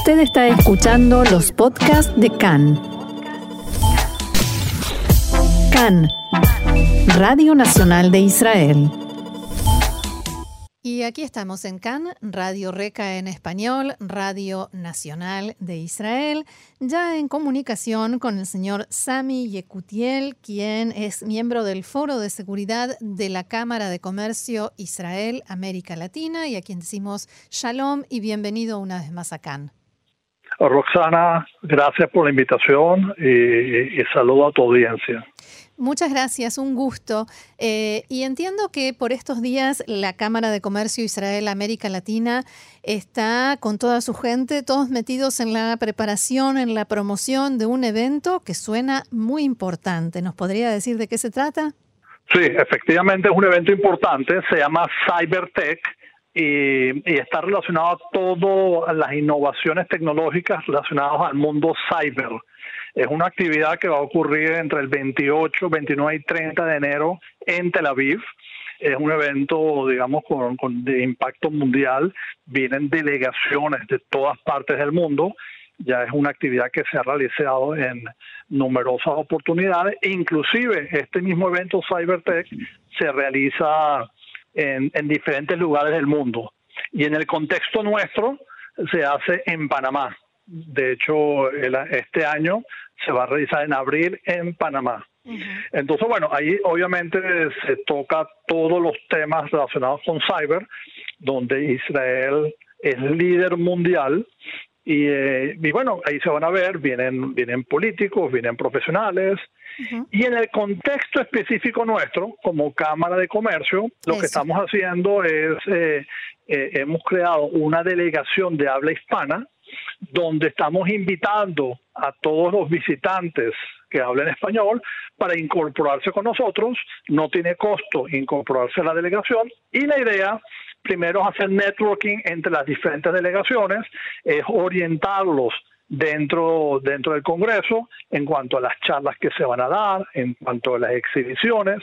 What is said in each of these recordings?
Usted está escuchando los podcasts de CAN. CAN, Radio Nacional de Israel. Y aquí estamos en CAN, Radio Reca en español, Radio Nacional de Israel, ya en comunicación con el señor Sami Yekutiel, quien es miembro del Foro de Seguridad de la Cámara de Comercio Israel América Latina y a quien decimos Shalom y bienvenido una vez más a CAN. Roxana, gracias por la invitación y, y saludo a tu audiencia. Muchas gracias, un gusto. Eh, y entiendo que por estos días la Cámara de Comercio Israel-América Latina está con toda su gente, todos metidos en la preparación, en la promoción de un evento que suena muy importante. ¿Nos podría decir de qué se trata? Sí, efectivamente es un evento importante, se llama CyberTech. Y, está relacionado a todas las innovaciones tecnológicas relacionadas al mundo cyber. Es una actividad que va a ocurrir entre el 28, 29 y 30 de enero en Tel Aviv. Es un evento, digamos, con, de impacto mundial. Vienen delegaciones de todas partes del mundo ya es una actividad que se ha realizado en numerosas oportunidades, inclusive este mismo evento CyberTech se realiza en, en, diferentes lugares del mundo. Y en el contexto nuestro se hace en Panamá. De hecho, este año se va a realizar en abril en Panamá. Entonces, bueno, ahí obviamente se toca todos los temas relacionados con cyber, donde Israel es líder mundial y, eh, y, bueno, ahí se van a ver, vienen, vienen políticos, vienen profesionales. Y en el contexto específico nuestro, como Cámara de Comercio, lo que estamos haciendo es, eh, eh, hemos creado una delegación de habla hispana donde estamos invitando a todos los visitantes que hablen español para incorporarse con nosotros. No tiene costo incorporarse a la delegación y la idea primero es hacer networking entre las diferentes delegaciones, es orientarlos dentro, dentro del Congreso en cuanto a las charlas que se van a dar, en cuanto a las exhibiciones.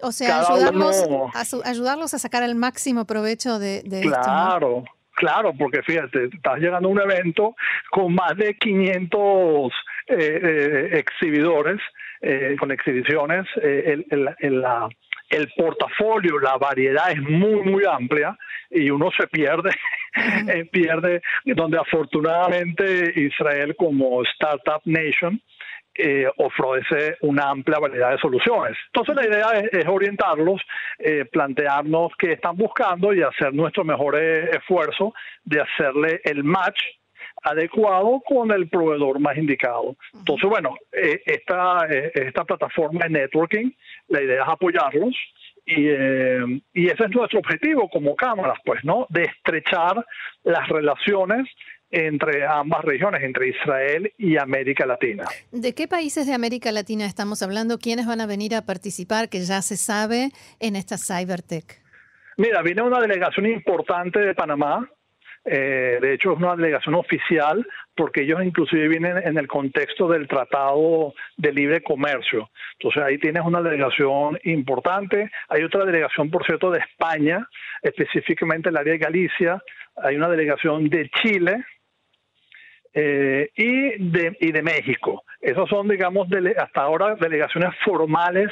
O sea, ayudarlos, a, ayudarlos a sacar el máximo provecho de, de claro, Claro, porque fíjate, estás llegando a un evento con más de 500 eh, eh, exhibidores, eh, con exhibiciones, el, el, la, el portafolio, la variedad es muy, muy amplia y uno se pierde, pierde, donde afortunadamente Israel como Startup Nation, eh, ofrece una amplia variedad de soluciones. Entonces la idea es, orientarlos, eh, plantearnos qué están buscando y hacer nuestro mejor eh, esfuerzo de hacerle el match adecuado con el proveedor más indicado. Entonces, bueno, esta, esta plataforma de networking, la idea es apoyarlos y, y ese es nuestro objetivo como cámaras, pues, ¿no? De estrechar las relaciones entre ambas regiones, entre Israel y América Latina. ¿De qué países de América Latina estamos hablando? ¿Quiénes van a venir a participar, que ya se sabe, en esta CyberTech? Mira, viene una delegación importante de Panamá, eh, de hecho es una delegación oficial porque ellos inclusive vienen en el contexto del Tratado de Libre Comercio. Entonces ahí tienes una delegación importante. Hay otra delegación, por cierto, de España, específicamente el área de Galicia. Hay una delegación de Chile, eh, y, de, y de México. Esos son, digamos, hasta ahora delegaciones formales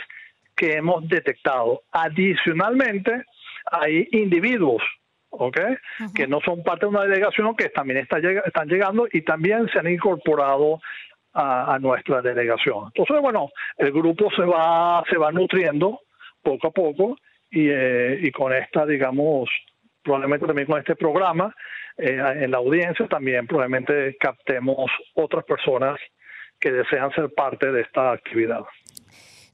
que hemos detectado. Adicionalmente, hay individuos ¿okay? que no son parte de una delegación que también está, están llegando y también se han incorporado a, nuestra delegación. Entonces, bueno, el grupo se va, se va nutriendo poco a poco y, eh, y con esta, digamos, probablemente también con este programa, eh, en la audiencia también probablemente captemos otras personas que desean ser parte de esta actividad.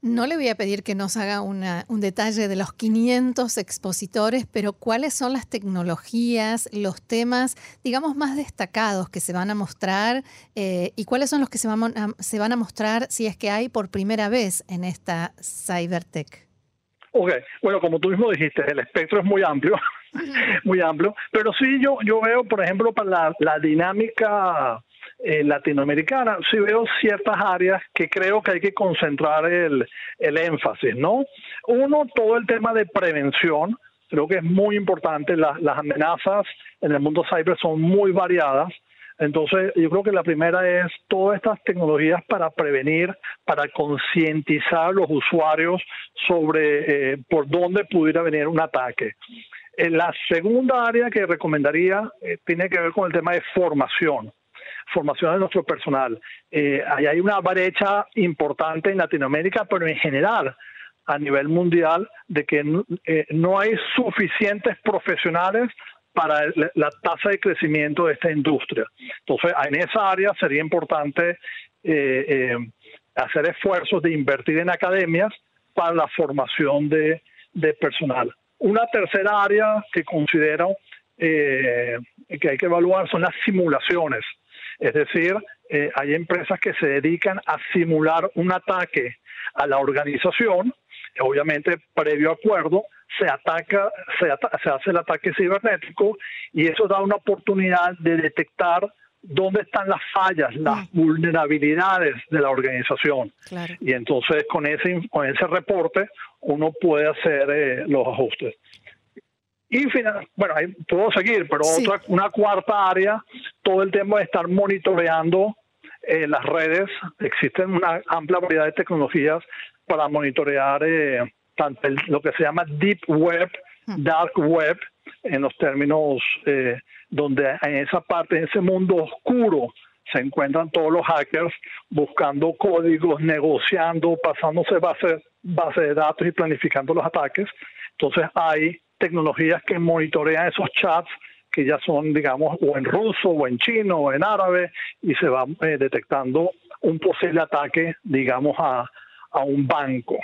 No le voy a pedir que nos haga un detalle de los 500 expositores, pero ¿cuáles son las tecnologías, los temas, digamos, más destacados que se van a mostrar eh, y cuáles son los que se van, a, se van a mostrar si es que hay por primera vez en esta CyberTech? Ok, bueno, como tú mismo dijiste, el espectro es muy amplio. muy amplio. Pero sí, yo, yo veo, por ejemplo, para la, dinámica eh, latinoamericana, sí veo ciertas áreas que creo que hay que concentrar el, el énfasis, ¿no? Uno, todo el tema de prevención, creo que es muy importante. las amenazas en el mundo cyber son muy variadas. Entonces, yo creo que la primera es todas estas tecnologías para prevenir, para concientizar a los usuarios sobre eh, por dónde pudiera venir un ataque. En la segunda área que recomendaría eh, tiene que ver con el tema de formación formación de nuestro personal. Eh, ahí hay una brecha importante en Latinoamérica, pero en general a nivel mundial, de que eh, no hay suficientes profesionales para la tasa de crecimiento de esta industria. Entonces, en esa área sería importante eh, eh, hacer esfuerzos de invertir en academias para la formación de, personal. Una tercera área que considero que hay que evaluar son las simulaciones. Es decir, hay empresas que se dedican a simular un ataque a la organización obviamente previo acuerdo, se ataca, se, hace el ataque cibernético y eso da una oportunidad de detectar dónde están las fallas, las mm. vulnerabilidades de la organización. Y entonces con ese, con ese reporte uno puede hacer eh, los ajustes. Y final, bueno, ahí puedo seguir, pero otra, una cuarta área, todo el tema de estar monitoreando eh, las redes. Existen una amplia variedad de tecnologías para monitorear eh, tanto lo que se llama Deep Web, hmm. Dark Web, en los términos eh, donde en esa parte, en ese mundo oscuro, se encuentran todos los hackers buscando códigos, negociando, pasándose base, base de datos y planificando los ataques. Entonces hay tecnologías que monitorean esos chats que ya son, digamos, o en ruso, o en chino, o en árabe, y se va eh, detectando un posible ataque, digamos, a, a un banco.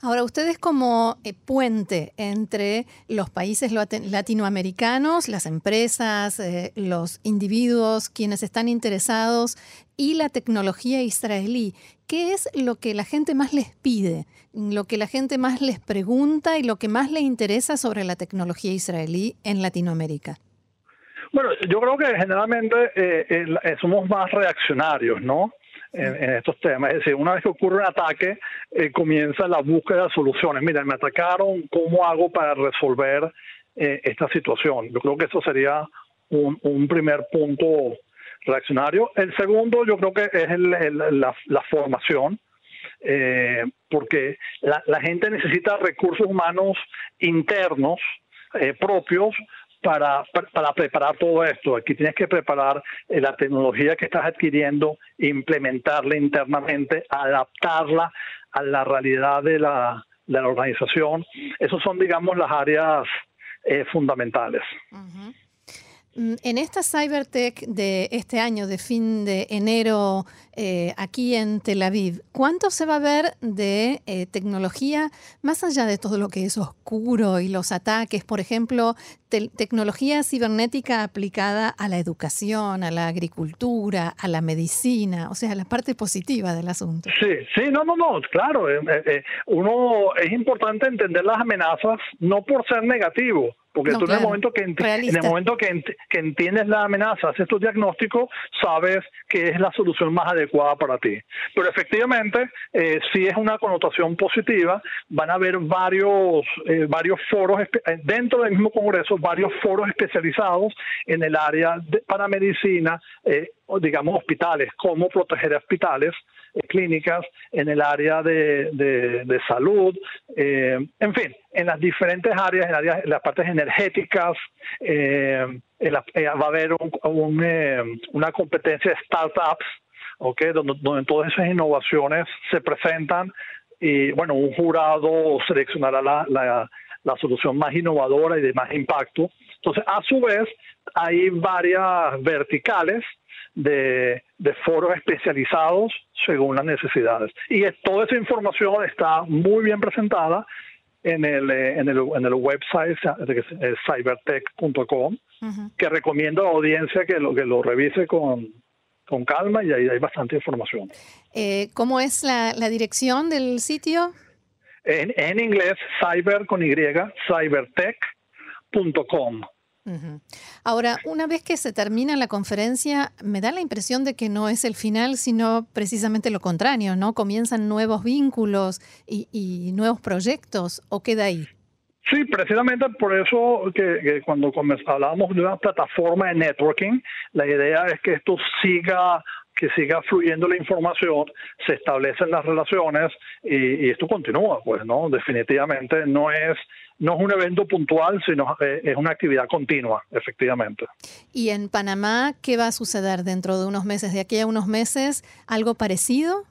Ahora, ustedes como eh, puente entre los países latinoamericanos, las empresas, eh, los individuos, quienes están interesados y la tecnología israelí, ¿qué es lo que la gente más les pide, lo que la gente más les pregunta y lo que más le interesa sobre la tecnología israelí en Latinoamérica? Bueno, yo creo que generalmente eh, somos más reaccionarios, ¿no? En, estos temas. Es decir, una vez que ocurre un ataque, eh, comienza la búsqueda de soluciones. Mira, me atacaron, ¿cómo hago para resolver eh, esta situación? Yo creo que eso sería un, primer punto reaccionario. El segundo, yo creo que es el, la, la, formación. Eh, porque la, gente necesita recursos humanos internos propios para, para, preparar todo esto. Aquí tienes que preparar eh, la tecnología que estás adquiriendo, implementarla internamente, adaptarla a la realidad de la, de la organización. Esas son, digamos, las áreas eh, fundamentales. En esta Cybertech de este año, de fin de enero, eh, aquí en Tel Aviv, ¿cuánto se va a ver de eh, tecnología más allá de todo lo que es oscuro y los ataques? Por ejemplo, tecnología cibernética aplicada a la educación, a la agricultura, a la medicina, o sea, la parte positiva del asunto. Sí, sí, no, no, no, claro. Eh, uno es importante entender las amenazas no por ser negativo, porque tú en el momento que en el momento que, que, entiendes la amenaza, haces tu diagnóstico, sabes que es la solución más adecuada para ti. Pero efectivamente, eh, si es una connotación positiva, van a haber varios eh, varios foros eh, dentro del mismo Congreso, varios foros especializados en el área de, para medicina, eh, digamos hospitales, cómo proteger hospitales clínicas, en el área de, de, salud, eh, en fin, en las diferentes áreas, en, las partes energéticas, eh, eh, va a haber una competencia de startups, okay, donde, donde todas esas innovaciones se presentan y bueno, un jurado seleccionará la, la, la, solución más innovadora y de más impacto. Entonces, a su vez, hay varias verticales de, foros especializados según las necesidades. Y toda esa información está muy bien presentada en el, eh, en el, en el website cybertech.com, que recomiendo a la audiencia que lo, que lo revise con, con calma y ahí hay bastante información. Eh, ¿Cómo es la, la, dirección del sitio? En, en inglés, cyber con Y, cybertech.com. Ahora, una vez que se termina la conferencia, me da la impresión de que no es el final, sino precisamente lo contrario, ¿no? Comienzan nuevos vínculos y, nuevos proyectos, ¿o queda ahí? Sí, precisamente por eso que, cuando hablábamos de una plataforma de networking, la idea es que esto siga que siga fluyendo la información, se establecen las relaciones y, esto continúa, pues, ¿no? Definitivamente no es no es un evento puntual, sino eh, es una actividad continua, efectivamente. ¿Y en Panamá qué va a suceder dentro de unos meses? ¿De aquí a unos meses algo parecido?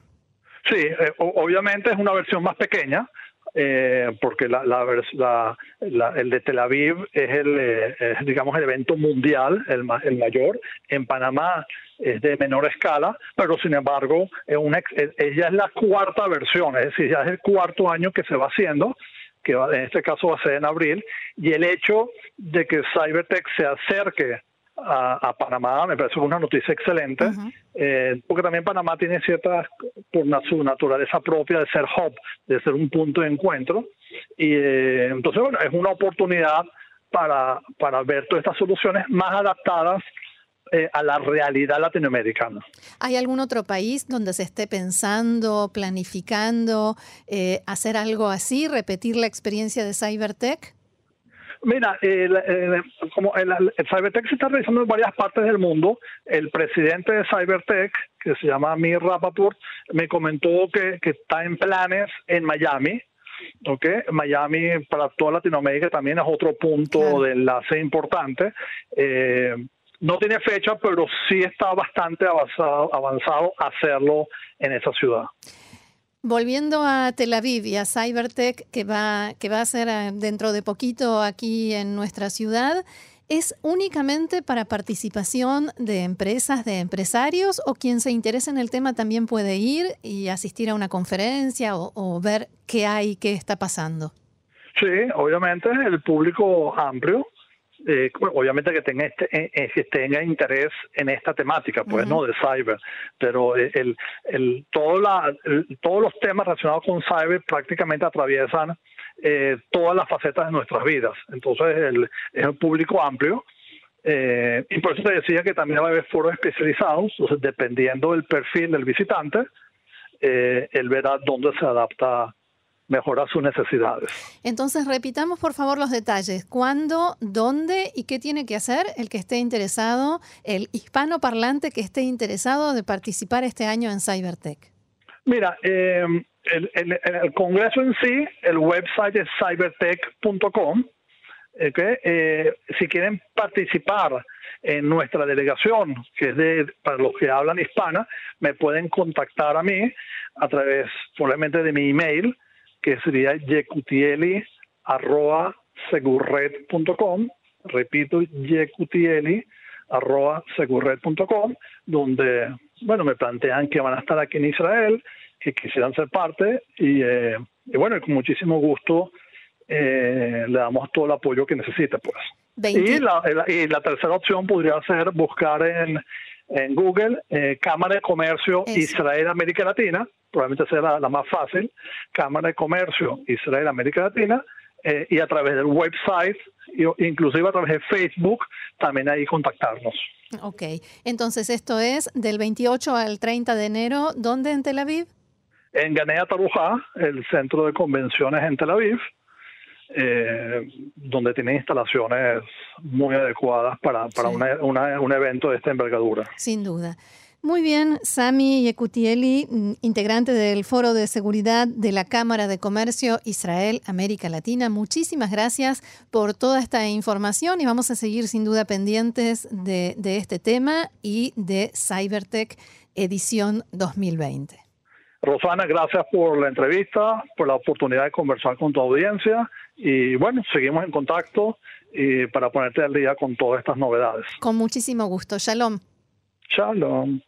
Sí, eh, obviamente es una versión más pequeña, eh, porque la, la, el de Tel Aviv es el, eh, digamos, el evento mundial, el, el mayor. En Panamá es de menor escala, pero sin embargo, es una, ella es la cuarta versión, es decir, ya es el cuarto año que se va haciendo que en este caso va a ser en abril, y el hecho de que Cybertech se acerque a, Panamá, me parece una noticia excelente, eh, porque también Panamá tiene ciertas, por su naturaleza propia de ser hub, de ser un punto de encuentro, y eh, entonces, bueno, es una oportunidad para, para ver todas estas soluciones más adaptadas eh, a la realidad latinoamericana. ¿Hay algún otro país donde se esté pensando, planificando hacer algo así, repetir la experiencia de Cybertech? Mira, como el, Cybertech se está realizando en varias partes del mundo. El presidente de Cybertech, que se llama Mir Rapaport, me comentó que, está en planes en Miami. Okay. Miami para toda Latinoamérica también es otro punto de enlace importante. Eh, no tiene fecha, pero sí está bastante avanzado, avanzado hacerlo en esa ciudad. Volviendo a Tel Aviv y a Cybertech, que va, que va a ser eh, dentro de poquito aquí en nuestra ciudad, ¿es únicamente para participación de empresas, de empresarios, o quien se interese en el tema también puede ir y asistir a una conferencia o, o ver qué hay, qué está pasando? Sí, obviamente el público amplio eh, obviamente que tenga este, eh, eh, tenga interés en esta temática, pues, ¿no? De cyber, pero el, el, todo la, todos los temas relacionados con cyber prácticamente atraviesan todas las facetas de nuestras vidas. Entonces, el, es un público amplio. y por eso te decía que también va a haber foros especializados, entonces, dependiendo del perfil del visitante, él verá dónde se adapta mejorar sus necesidades. Entonces, repitamos por favor los detalles. ¿Cuándo, dónde y qué tiene que hacer el que esté interesado, el hispano parlante que esté interesado de participar este año en Cybertech? Mira, eh, el, el, Congreso en sí, el website es cybertech.com. Eh, si quieren participar en nuestra delegación, que es de, para los que hablan hispana, me pueden contactar a mí a través probablemente de mi email, que sería yecutieli arroba segurred.com, repito, yecutieli arroba segurred.com, donde, bueno, me plantean que van a estar aquí en Israel, que quisieran ser parte y, eh, y bueno, con muchísimo gusto eh, le damos todo el apoyo que necesita, pues. Y la, y la tercera opción podría ser buscar en, en Google eh, Cámara de Comercio Israel América Latina probablemente sea la, más fácil, Cámara de Comercio Israel América Latina, eh, y a través del website, inclusive a través de Facebook, también ahí contactarnos. Ok, entonces esto es del 28 al 30 de enero, ¿dónde en Tel Aviv? En Ganea Tarujá, el centro de convenciones en Tel Aviv, eh, donde tiene instalaciones muy adecuadas para, para un evento de esta envergadura. Sin duda. Muy bien, Sami Yekutieli, mm, integrante del Foro de Seguridad de la Cámara de Comercio Israel América Latina. Muchísimas gracias por toda esta información y vamos a seguir sin duda pendientes de, de este tema y de Cybertech edición 2020. Rosana, gracias por la entrevista, por la oportunidad de conversar con tu audiencia y bueno, seguimos en contacto y para ponerte al día con todas estas novedades. Con muchísimo gusto. Shalom. Shalom.